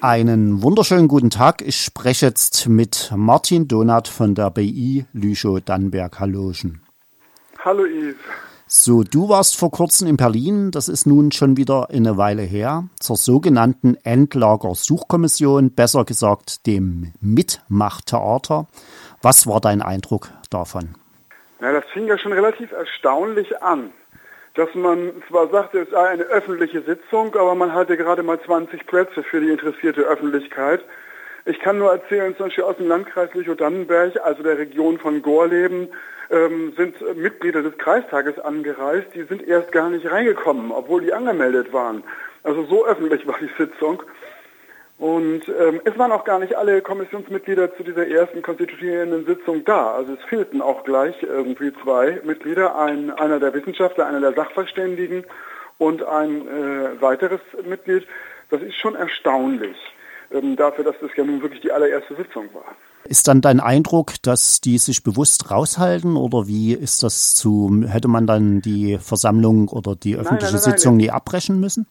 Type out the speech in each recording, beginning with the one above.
Einen wunderschönen guten Tag. Ich spreche jetzt mit Martin Donath von der BI Lüchow-Dannenberg-Halloschen. Hallo Yves. So, du warst vor kurzem in Berlin, das ist nun schon wieder eine Weile her, zur sogenannten Endlagersuchkommission, besser gesagt dem Mitmachtheater. Was war dein Eindruck davon? Na, das fing ja schon relativ erstaunlich an dass man zwar sagte, es sei eine öffentliche Sitzung, aber man hatte gerade mal 20 Plätze für die interessierte Öffentlichkeit. Ich kann nur erzählen, zum Beispiel aus dem Landkreis Lüchow-Dannenberg, also der Region von Gorleben, ähm, sind Mitglieder des Kreistages angereist. Die sind erst gar nicht reingekommen, obwohl die angemeldet waren. Also so öffentlich war die Sitzung. Und ähm, es waren auch gar nicht alle Kommissionsmitglieder zu dieser ersten konstituierenden Sitzung da. Also es fehlten auch gleich irgendwie zwei Mitglieder, ein, einer der Wissenschaftler, einer der Sachverständigen und ein äh, weiteres Mitglied. Das ist schon erstaunlich ähm, dafür, dass das ja nun wirklich die allererste Sitzung war. Ist dann dein Eindruck, dass die sich bewusst raushalten oder wie ist das zu, hätte man dann die Versammlung oder die öffentliche nein, nein, nein, Sitzung nie abbrechen müssen?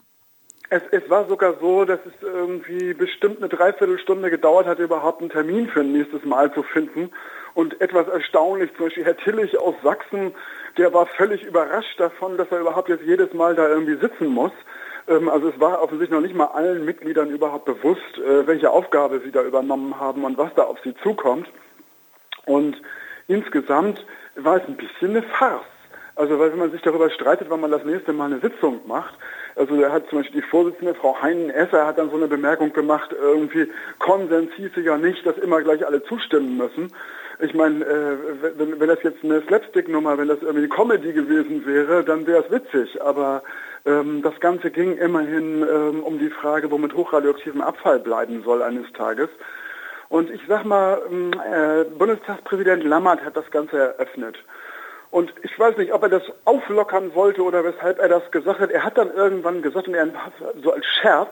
Es, es, war sogar so, dass es irgendwie bestimmt eine Dreiviertelstunde gedauert hat, überhaupt einen Termin für ein nächstes Mal zu finden. Und etwas erstaunlich, zum Beispiel Herr Tillich aus Sachsen, der war völlig überrascht davon, dass er überhaupt jetzt jedes Mal da irgendwie sitzen muss. Ähm, also es war offensichtlich noch nicht mal allen Mitgliedern überhaupt bewusst, äh, welche Aufgabe sie da übernommen haben und was da auf sie zukommt. Und insgesamt war es ein bisschen eine Farce. Also weil wenn man sich darüber streitet, wann man das nächste Mal eine Sitzung macht, also da hat zum Beispiel die Vorsitzende, Frau Heinen-Esser, hat dann so eine Bemerkung gemacht, irgendwie Konsens hieße ja nicht, dass immer gleich alle zustimmen müssen. Ich meine, äh, wenn, wenn das jetzt eine Slapstick-Nummer, wenn das irgendwie eine Comedy gewesen wäre, dann wäre es witzig. Aber ähm, das Ganze ging immerhin ähm, um die Frage, wo mit hochradioaktivem Abfall bleiben soll eines Tages. Und ich sag mal, ähm, äh, Bundestagspräsident Lammert hat das Ganze eröffnet. Und ich weiß nicht, ob er das auflockern wollte oder weshalb er das gesagt hat. Er hat dann irgendwann gesagt, und er so als Scherz,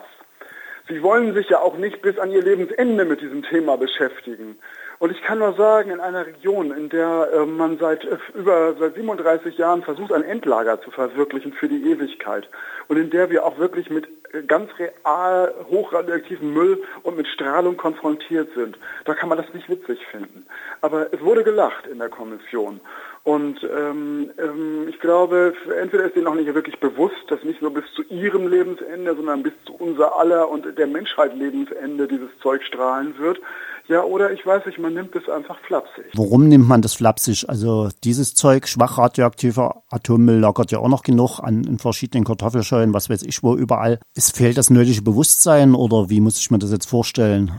Sie wollen sich ja auch nicht bis an Ihr Lebensende mit diesem Thema beschäftigen. Und ich kann nur sagen, in einer Region, in der äh, man seit äh, über seit 37 Jahren versucht, ein Endlager zu verwirklichen für die Ewigkeit und in der wir auch wirklich mit äh, ganz real hochradioaktivem Müll und mit Strahlung konfrontiert sind, da kann man das nicht witzig finden. Aber es wurde gelacht in der Kommission. Und ähm, ähm, ich glaube, entweder ist ihnen noch nicht wirklich bewusst, dass nicht nur bis zu ihrem Lebensende, sondern bis zu unser aller und der Menschheit Lebensende dieses Zeug strahlen wird. Ja, oder ich weiß nicht, man nimmt es einfach flapsig. Warum nimmt man das flapsig? Also dieses Zeug, schwach radioaktiver Atommüll, lagert ja auch noch genug an in verschiedenen Kartoffelscheunen, was weiß ich wo, überall. Es fehlt das nötige Bewusstsein oder wie muss ich mir das jetzt vorstellen?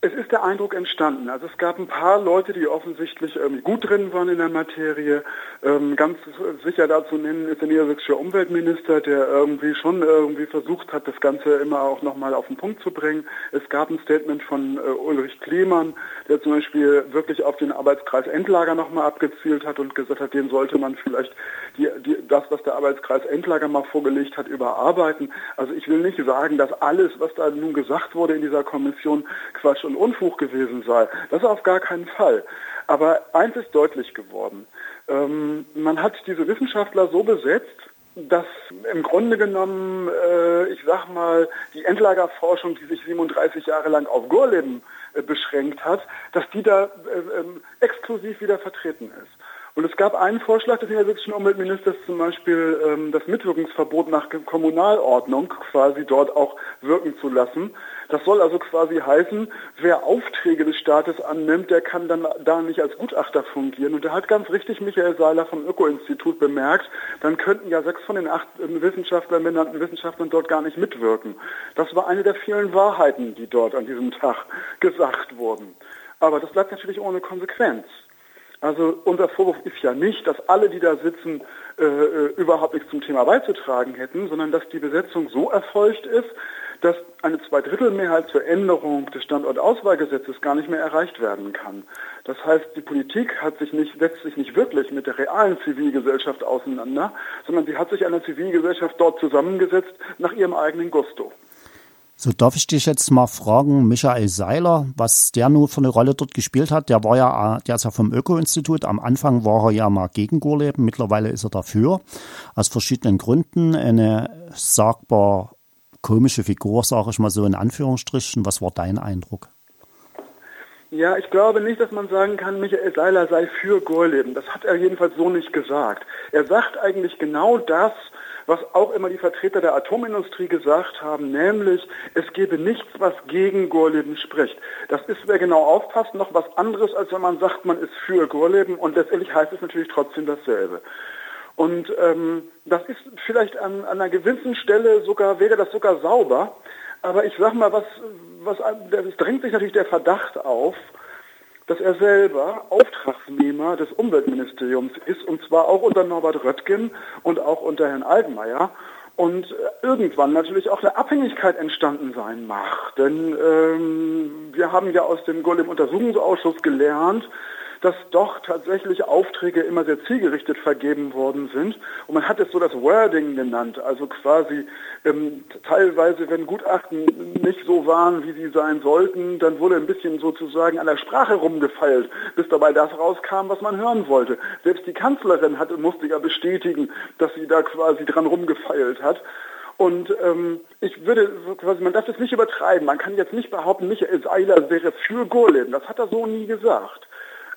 Es ist der Eindruck entstanden. Also es gab ein paar Leute, die offensichtlich irgendwie gut drin waren in der Materie. Ähm, ganz sicher dazu nennen ist der niedersächsische Umweltminister, der irgendwie schon irgendwie versucht hat, das Ganze immer auch nochmal auf den Punkt zu bringen. Es gab ein Statement von äh, Ulrich Klemann, der zum Beispiel wirklich auf den Arbeitskreis Endlager nochmal abgezielt hat und gesagt hat, den sollte man vielleicht die, die, das, was der Arbeitskreis Endlager mal vorgelegt hat, überarbeiten. Also ich will nicht sagen, dass alles, was da nun gesagt wurde in dieser Kommission, Quatsch und Unfug gewesen sei. Das auf gar keinen Fall. Aber eins ist deutlich geworden. Ähm, man hat diese Wissenschaftler so besetzt, dass im Grunde genommen, äh, ich sag mal, die Endlagerforschung, die sich 37 Jahre lang auf Gorleben äh, beschränkt hat, dass die da äh, ähm, exklusiv wieder vertreten ist. Und es gab einen Vorschlag des niedersächsischen Umweltministers, zum Beispiel ähm, das Mitwirkungsverbot nach Kommunalordnung quasi dort auch wirken zu lassen. Das soll also quasi heißen, wer Aufträge des Staates annimmt, der kann dann da nicht als Gutachter fungieren. Und da hat ganz richtig Michael Seiler vom Öko-Institut bemerkt, dann könnten ja sechs von den acht Wissenschaftlern, benannten Wissenschaftlern dort gar nicht mitwirken. Das war eine der vielen Wahrheiten, die dort an diesem Tag gesagt wurden. Aber das bleibt natürlich ohne Konsequenz. Also unser Vorwurf ist ja nicht, dass alle, die da sitzen, äh, äh, überhaupt nichts zum Thema beizutragen hätten, sondern dass die Besetzung so erfolgt ist, dass eine Zweidrittelmehrheit zur Änderung des Standortauswahlgesetzes gar nicht mehr erreicht werden kann. Das heißt, die Politik hat sich nicht, setzt sich nicht wirklich mit der realen Zivilgesellschaft auseinander, sondern sie hat sich eine Zivilgesellschaft dort zusammengesetzt nach ihrem eigenen Gusto. So darf ich dich jetzt mal fragen, Michael Seiler, was der nur für eine Rolle dort gespielt hat. Der war ja, der ist ja vom Öko-Institut. Am Anfang war er ja mal gegen Gorleben. Mittlerweile ist er dafür. Aus verschiedenen Gründen. Eine sagbar komische Figur, sage ich mal so in Anführungsstrichen. Was war dein Eindruck? Ja, ich glaube nicht, dass man sagen kann, Michael Seiler sei für Gorleben. Das hat er jedenfalls so nicht gesagt. Er sagt eigentlich genau das, was auch immer die Vertreter der Atomindustrie gesagt haben, nämlich es gebe nichts, was gegen Gorleben spricht. Das ist, wer genau aufpasst, noch was anderes, als wenn man sagt, man ist für Gorleben und letztendlich heißt es natürlich trotzdem dasselbe. Und ähm, das ist vielleicht an, an einer gewissen Stelle sogar, wäre das sogar sauber, aber ich sag mal, was, was, es drängt sich natürlich der Verdacht auf, dass er selber Auftragsnehmer des Umweltministeriums ist, und zwar auch unter Norbert Röttgen und auch unter Herrn Altmaier. Und irgendwann natürlich auch eine Abhängigkeit entstanden sein mag. Denn ähm, wir haben ja aus dem Golem-Untersuchungsausschuss gelernt, dass doch tatsächlich Aufträge immer sehr zielgerichtet vergeben worden sind. Und man hat es so das Wording genannt, also quasi ähm, teilweise, wenn Gutachten nicht so waren, wie sie sein sollten, dann wurde ein bisschen sozusagen an der Sprache rumgefeilt, bis dabei das rauskam, was man hören wollte. Selbst die Kanzlerin hatte, musste ja bestätigen, dass sie da quasi dran rumgefeilt hat. Und ähm, ich würde quasi, man darf das nicht übertreiben. Man kann jetzt nicht behaupten, Michael Seiler wäre für Golem. Das hat er so nie gesagt.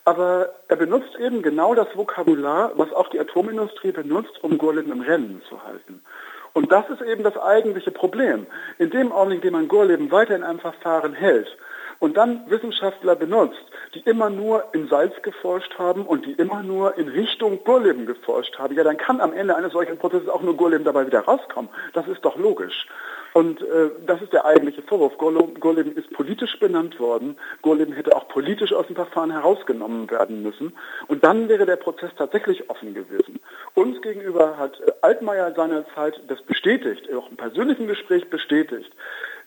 Aber er benutzt eben genau das Vokabular, was auch die Atomindustrie benutzt, um Gorleben im Rennen zu halten. Und das ist eben das eigentliche Problem. In dem Augenblick, in dem man Gorleben weiter in einem Verfahren hält und dann Wissenschaftler benutzt, die immer nur in Salz geforscht haben und die immer nur in Richtung Gorleben geforscht haben, ja, dann kann am Ende eines solchen Prozesses auch nur Gorleben dabei wieder rauskommen. Das ist doch logisch. Und äh, das ist der eigentliche Vorwurf. Gorleben ist politisch benannt worden. Gorleben hätte auch politisch aus dem Verfahren herausgenommen werden müssen. Und dann wäre der Prozess tatsächlich offen gewesen. Uns gegenüber hat äh, Altmaier seinerzeit das bestätigt, auch im persönlichen Gespräch bestätigt,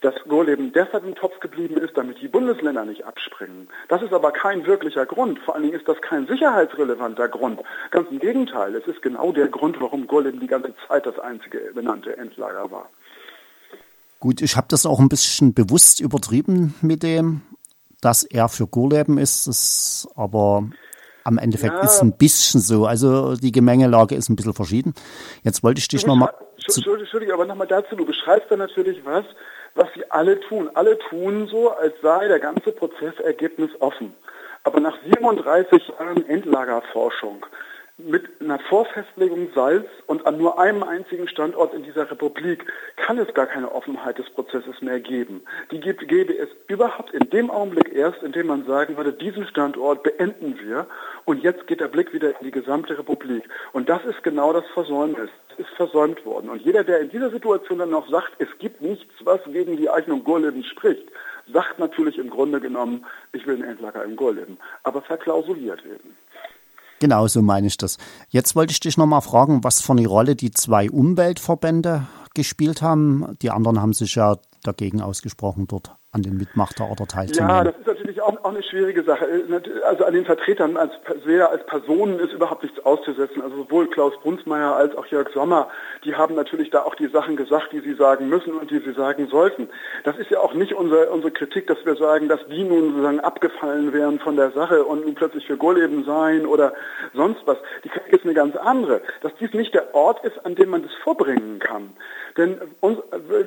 dass Gorleben deshalb im Topf geblieben ist, damit die Bundesländer nicht abspringen. Das ist aber kein wirklicher Grund. Vor allen Dingen ist das kein sicherheitsrelevanter Grund. Ganz im Gegenteil. Es ist genau der Grund, warum Gorleben die ganze Zeit das einzige benannte Endlager war. Gut, ich habe das auch ein bisschen bewusst übertrieben mit dem, dass er für Gurleben ist, das aber am Endeffekt ja. ist ein bisschen so. Also die Gemengelage ist ein bisschen verschieden. Jetzt wollte ich dich nochmal... Entschuldigung, aber nochmal dazu, du beschreibst da natürlich was, was sie alle tun. Alle tun so, als sei der ganze Prozessergebnis offen. Aber nach 37 Jahren Endlagerforschung mit einer Vorfestlegung Salz und an nur einem einzigen Standort in dieser Republik kann es gar keine Offenheit des Prozesses mehr geben. Die gäbe es überhaupt in dem Augenblick erst, in dem man sagen würde, diesen Standort beenden wir und jetzt geht der Blick wieder in die gesamte Republik. Und das ist genau das Versäumnis. Es ist versäumt worden. Und jeder, der in dieser Situation dann noch sagt, es gibt nichts, was gegen die Eignung Gorleben spricht, sagt natürlich im Grunde genommen, ich will einen Endlager im Gorleben, aber verklausuliert eben. Genau, so meine ich das. Jetzt wollte ich dich nochmal fragen, was für eine Rolle die zwei Umweltverbände gespielt haben. Die anderen haben sich ja dagegen ausgesprochen dort an den Mitmachterorder teilzunehmen. Ja, das ist natürlich auch, auch, eine schwierige Sache. Also an den Vertretern als, als Personen ist überhaupt nichts auszusetzen. Also sowohl Klaus Brunsmeier als auch Jörg Sommer, die haben natürlich da auch die Sachen gesagt, die sie sagen müssen und die sie sagen sollten. Das ist ja auch nicht unsere, unsere Kritik, dass wir sagen, dass die nun sozusagen abgefallen wären von der Sache und nun plötzlich für Gorleben seien oder sonst was. Die Kritik ist eine ganz andere, dass dies nicht der Ort ist, an dem man das vorbringen kann. Denn uns,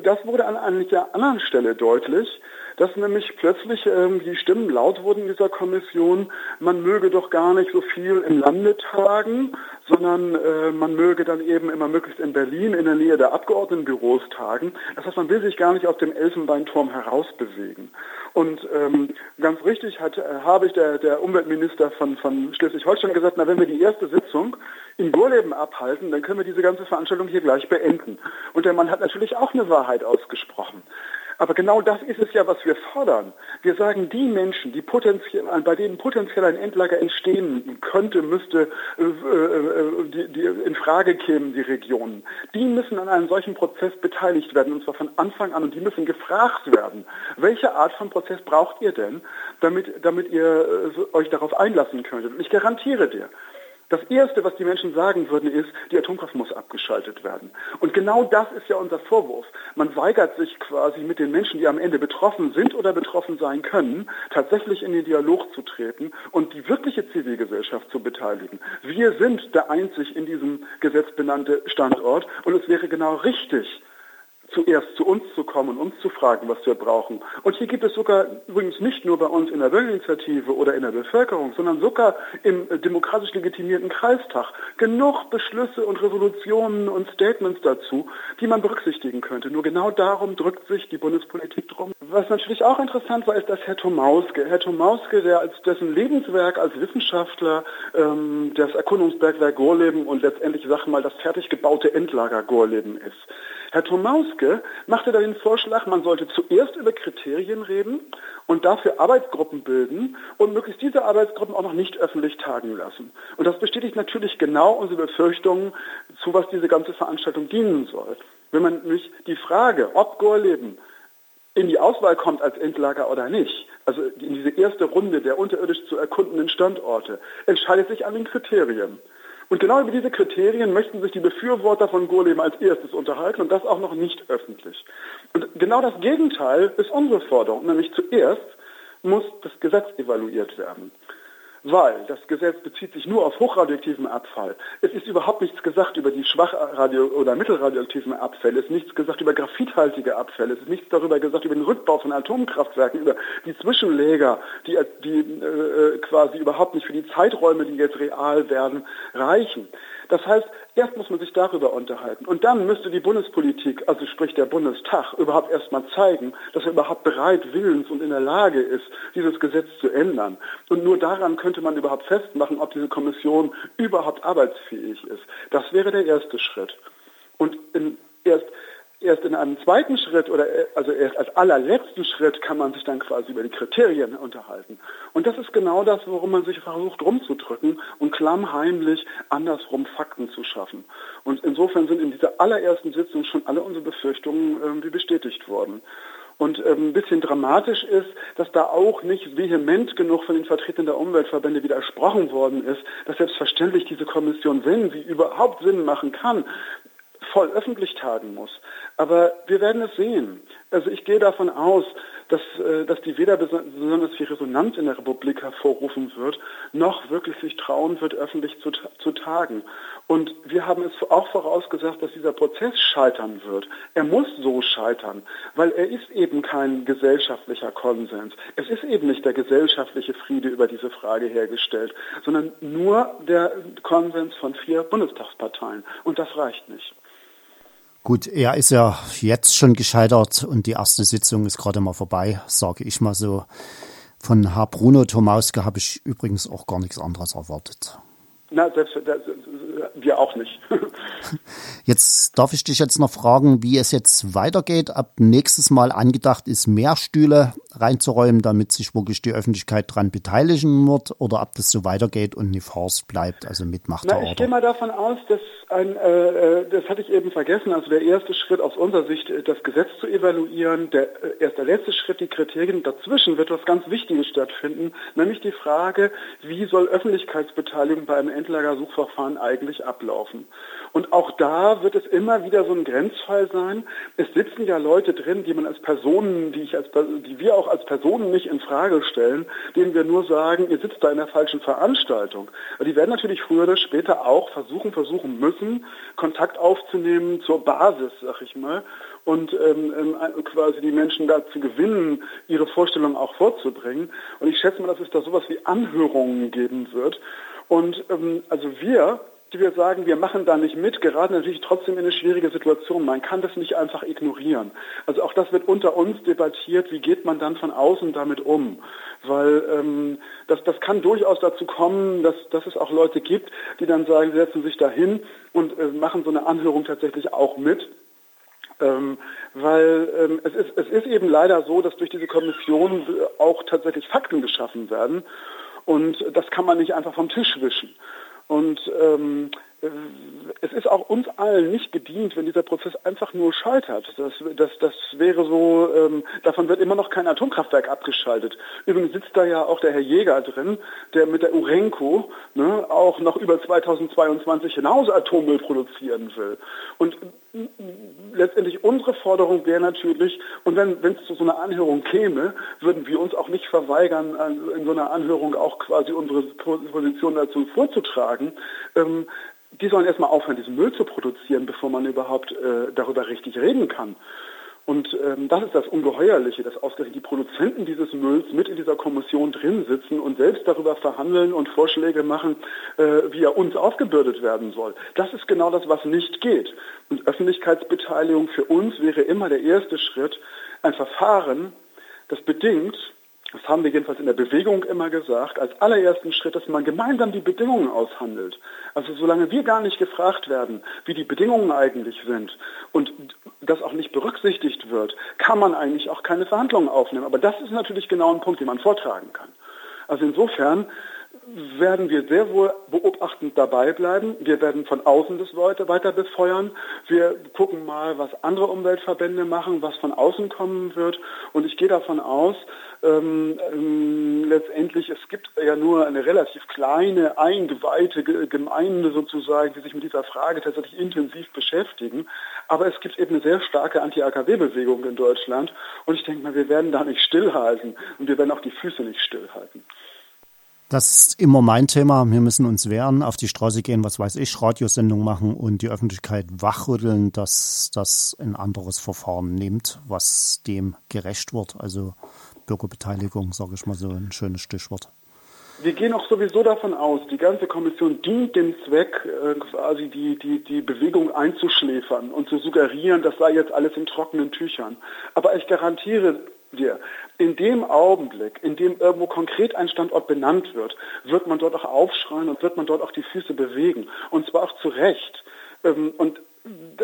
das wurde an einer anderen Stelle deutlich, dass nämlich plötzlich ähm, die Stimmen laut wurden in dieser Kommission, man möge doch gar nicht so viel im Lande tagen, sondern äh, man möge dann eben immer möglichst in Berlin in der Nähe der Abgeordnetenbüros tagen. Das heißt, man will sich gar nicht aus dem Elfenbeinturm herausbewegen. Und ähm, ganz richtig hat, äh, habe ich der, der Umweltminister von, von Schleswig-Holstein gesagt, na wenn wir die erste Sitzung in Gorleben abhalten, dann können wir diese ganze Veranstaltung hier gleich beenden. Und der Mann hat natürlich auch eine Wahrheit ausgesprochen. Aber genau das ist es ja, was wir fordern. Wir sagen, die Menschen, die potenziell, bei denen potenziell ein Endlager entstehen könnte, müsste, äh, äh, die, die in Frage kämen, die Regionen, die müssen an einem solchen Prozess beteiligt werden, und zwar von Anfang an, und die müssen gefragt werden, welche Art von Prozess braucht ihr denn, damit, damit ihr äh, euch darauf einlassen könntet. Und ich garantiere dir, das Erste, was die Menschen sagen würden, ist, die Atomkraft muss abgeschaltet werden. Und genau das ist ja unser Vorwurf. Man weigert sich quasi mit den Menschen, die am Ende betroffen sind oder betroffen sein können, tatsächlich in den Dialog zu treten und die wirkliche Zivilgesellschaft zu beteiligen. Wir sind der einzig in diesem Gesetz benannte Standort und es wäre genau richtig, zuerst zu uns zu kommen und uns zu fragen, was wir brauchen. Und hier gibt es sogar übrigens nicht nur bei uns in der Bürgerinitiative oder in der Bevölkerung, sondern sogar im demokratisch legitimierten Kreistag genug Beschlüsse und Resolutionen und Statements dazu, die man berücksichtigen könnte. Nur genau darum drückt sich die Bundespolitik drum. Was natürlich auch interessant war, ist, dass Herr Tomauske, Herr Tomauske, der als dessen Lebenswerk als Wissenschaftler ähm, das Erkundungsbergwerk Gorleben und letztendlich, sag mal, das fertig gebaute Endlager Gorleben ist. Herr Tomauske machte da den Vorschlag, man sollte zuerst über Kriterien reden und dafür Arbeitsgruppen bilden und möglichst diese Arbeitsgruppen auch noch nicht öffentlich tagen lassen. Und das bestätigt natürlich genau unsere Befürchtungen, zu was diese ganze Veranstaltung dienen soll. Wenn man nämlich die Frage, ob Gorleben in die Auswahl kommt als Endlager oder nicht, also in diese erste Runde der unterirdisch zu erkundenden Standorte, entscheidet sich an den Kriterien. Und genau über diese Kriterien möchten sich die Befürworter von Golem als erstes unterhalten und das auch noch nicht öffentlich. Und genau das Gegenteil ist unsere Forderung, nämlich zuerst muss das Gesetz evaluiert werden weil das Gesetz bezieht sich nur auf hochradioaktiven Abfall. Es ist überhaupt nichts gesagt über die schwachradio- oder mittelradioaktiven Abfälle. Es ist nichts gesagt über graphithaltige Abfälle. Es ist nichts darüber gesagt über den Rückbau von Atomkraftwerken, über die Zwischenläger, die, die äh, quasi überhaupt nicht für die Zeiträume, die jetzt real werden, reichen. Das heißt, erst muss man sich darüber unterhalten. Und dann müsste die Bundespolitik, also sprich der Bundestag, überhaupt erst mal zeigen, dass er überhaupt bereit, willens und in der Lage ist, dieses Gesetz zu ändern. Und nur daran könnte man überhaupt festmachen, ob diese Kommission überhaupt arbeitsfähig ist. Das wäre der erste Schritt. Und erst Erst in einem zweiten Schritt oder also erst als allerletzten Schritt kann man sich dann quasi über die Kriterien unterhalten. Und das ist genau das, worum man sich versucht rumzudrücken und klammheimlich andersrum Fakten zu schaffen. Und insofern sind in dieser allerersten Sitzung schon alle unsere Befürchtungen irgendwie bestätigt worden. Und ähm, ein bisschen dramatisch ist, dass da auch nicht vehement genug von den Vertretern der Umweltverbände widersprochen worden ist, dass selbstverständlich diese Kommission, wenn sie überhaupt Sinn machen kann, voll öffentlich tagen muss. Aber wir werden es sehen. Also ich gehe davon aus, dass, äh, dass die weder besonders viel Resonanz in der Republik hervorrufen wird, noch wirklich sich trauen wird, öffentlich zu, zu tagen. Und wir haben es auch vorausgesagt, dass dieser Prozess scheitern wird. Er muss so scheitern, weil er ist eben kein gesellschaftlicher Konsens. Es ist eben nicht der gesellschaftliche Friede über diese Frage hergestellt, sondern nur der Konsens von vier Bundestagsparteien. Und das reicht nicht. Gut, er ist ja jetzt schon gescheitert und die erste Sitzung ist gerade mal vorbei, sage ich mal so. Von Herr Bruno Tomauske habe ich übrigens auch gar nichts anderes erwartet. Na, selbst, wir auch nicht. jetzt darf ich dich jetzt noch fragen, wie es jetzt weitergeht. Ab nächstes Mal angedacht ist, mehr Stühle reinzuräumen, damit sich wirklich die Öffentlichkeit daran beteiligen wird oder ob das so weitergeht und nicht Force bleibt, also mitmacht Na, Ich gehe mal davon aus, dass ein, äh, äh, das hatte ich eben vergessen, also der erste Schritt aus unserer Sicht, äh, das Gesetz zu evaluieren, der, äh, erst der letzte Schritt, die Kriterien, dazwischen wird was ganz Wichtiges stattfinden, nämlich die Frage, wie soll Öffentlichkeitsbeteiligung bei einem Endlagersuchverfahren eigentlich ablaufen. Und auch da wird es immer wieder so ein Grenzfall sein. Es sitzen ja Leute drin, die man als Personen, die ich als, die wir auch als Personen nicht in Frage stellen, denen wir nur sagen, ihr sitzt da in der falschen Veranstaltung. Die werden natürlich früher oder später auch versuchen, versuchen müssen, Kontakt aufzunehmen zur Basis, sag ich mal, und ähm, ähm, quasi die Menschen dazu gewinnen, ihre Vorstellungen auch vorzubringen. Und ich schätze mal, dass es da sowas wie Anhörungen geben wird. Und ähm, also wir die wir sagen, wir machen da nicht mit, geraten natürlich trotzdem in eine schwierige Situation. Man kann das nicht einfach ignorieren. Also auch das wird unter uns debattiert, wie geht man dann von außen damit um? Weil ähm, das, das kann durchaus dazu kommen, dass, dass es auch Leute gibt, die dann sagen, sie setzen sich da hin und äh, machen so eine Anhörung tatsächlich auch mit. Ähm, weil ähm, es, ist, es ist eben leider so, dass durch diese Kommission auch tatsächlich Fakten geschaffen werden. Und das kann man nicht einfach vom Tisch wischen. Und ähm, äh, es ist auch uns allen nicht gedient, wenn dieser Prozess einfach nur scheitert. Das, das, das wäre so, ähm, davon wird immer noch kein Atomkraftwerk abgeschaltet. Übrigens sitzt da ja auch der Herr Jäger drin, der mit der Urenco ne, auch noch über 2022 hinaus Atommüll produzieren will. Und letztendlich unsere Forderung wäre natürlich, und wenn es zu so einer Anhörung käme, würden wir uns auch nicht verweigern, in so einer Anhörung auch quasi unsere Position dazu vorzutragen. Ähm, die sollen erstmal aufhören, diesen Müll zu produzieren, bevor man überhaupt äh, darüber richtig reden kann. Und ähm, das ist das Ungeheuerliche, dass ausgerechnet die Produzenten dieses Mülls mit in dieser Kommission drin sitzen und selbst darüber verhandeln und Vorschläge machen, äh, wie er uns aufgebürdet werden soll. Das ist genau das, was nicht geht. Und Öffentlichkeitsbeteiligung für uns wäre immer der erste Schritt, ein Verfahren, das bedingt, das haben wir jedenfalls in der Bewegung immer gesagt, als allerersten Schritt, dass man gemeinsam die Bedingungen aushandelt. Also solange wir gar nicht gefragt werden, wie die Bedingungen eigentlich sind und das auch nicht berücksichtigt wird, kann man eigentlich auch keine Verhandlungen aufnehmen. Aber das ist natürlich genau ein Punkt, den man vortragen kann. Also insofern werden wir sehr wohl beobachtend dabei bleiben. Wir werden von außen das Leute weiter befeuern. Wir gucken mal, was andere Umweltverbände machen, was von außen kommen wird. Und ich gehe davon aus, ähm, ähm, letztendlich, es gibt ja nur eine relativ kleine, eingeweihte Gemeinde sozusagen, die sich mit dieser Frage tatsächlich intensiv beschäftigen. Aber es gibt eben eine sehr starke Anti-AKW-Bewegung in Deutschland. Und ich denke mal, wir werden da nicht stillhalten. Und wir werden auch die Füße nicht stillhalten. Das ist immer mein Thema. Wir müssen uns wehren, auf die Straße gehen, was weiß ich, Radiosendung machen und die Öffentlichkeit wachrütteln, dass das ein anderes Verfahren nimmt, was dem gerecht wird. Also Bürgerbeteiligung, sage ich mal so ein schönes Stichwort. Wir gehen auch sowieso davon aus, die ganze Kommission dient dem Zweck, äh, quasi die, die, die Bewegung einzuschläfern und zu suggerieren, das sei jetzt alles in trockenen Tüchern. Aber ich garantiere dir, in dem Augenblick, in dem irgendwo konkret ein Standort benannt wird, wird man dort auch aufschreien und wird man dort auch die Füße bewegen. Und zwar auch zu Recht. Ähm, und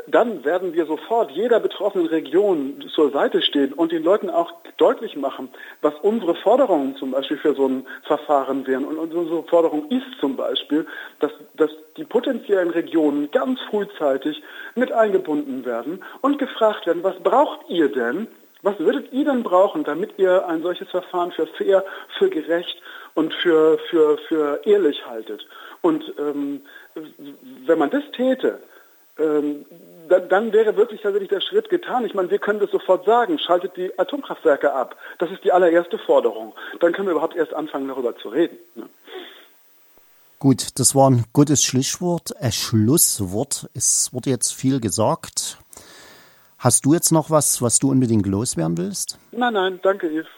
dann werden wir sofort jeder betroffenen Region zur Seite stehen und den Leuten auch deutlich machen, was unsere Forderungen zum Beispiel für so ein Verfahren wären. Und unsere Forderung ist zum Beispiel, dass, dass die potenziellen Regionen ganz frühzeitig mit eingebunden werden und gefragt werden, was braucht ihr denn, was würdet ihr denn brauchen, damit ihr ein solches Verfahren für fair, für gerecht und für, für, für ehrlich haltet? Und ähm, wenn man das täte, ähm, dann, dann, wäre wirklich tatsächlich der Schritt getan. Ich meine, wir können das sofort sagen, schaltet die Atomkraftwerke ab. Das ist die allererste Forderung. Dann können wir überhaupt erst anfangen, darüber zu reden. Ne? Gut, das war ein gutes Schlusswort, ein Schlusswort. Es wurde jetzt viel gesagt. Hast du jetzt noch was, was du unbedingt loswerden willst? Nein, nein, danke, Yves.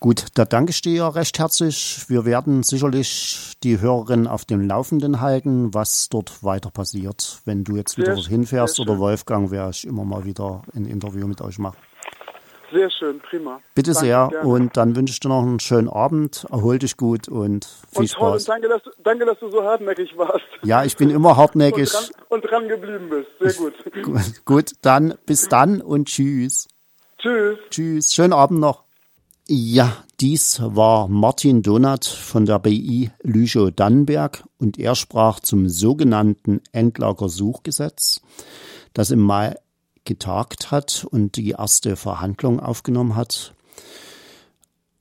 Gut, da danke ich dir recht herzlich. Wir werden sicherlich die Hörerinnen auf dem Laufenden halten, was dort weiter passiert. Wenn du jetzt wieder dorthin fährst oder Wolfgang, werde ich immer mal wieder ein Interview mit euch machen. Sehr schön, prima. Bitte danke, sehr. Gerne. Und dann wünsche ich dir noch einen schönen Abend. Erhol dich gut und viel und toll, Spaß. Und danke dass, du, danke, dass du so hartnäckig warst. Ja, ich bin immer hartnäckig. und, dran, und dran geblieben bist. Sehr gut. gut. Gut, dann bis dann und tschüss. Tschüss. Tschüss. Schönen Abend noch. Ja, dies war Martin Donat von der BI Lüchow-Dannenberg und er sprach zum sogenannten Endlagersuchgesetz, das im Mai getagt hat und die erste Verhandlung aufgenommen hat.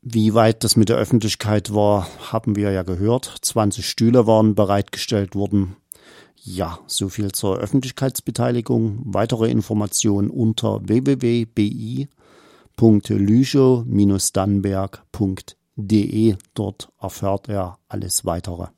Wie weit das mit der Öffentlichkeit war, haben wir ja gehört. 20 Stühle waren bereitgestellt worden. Ja, so viel zur Öffentlichkeitsbeteiligung. Weitere Informationen unter www.bi.lüchow-dannenberg.de. Dort erfährt er alles weitere.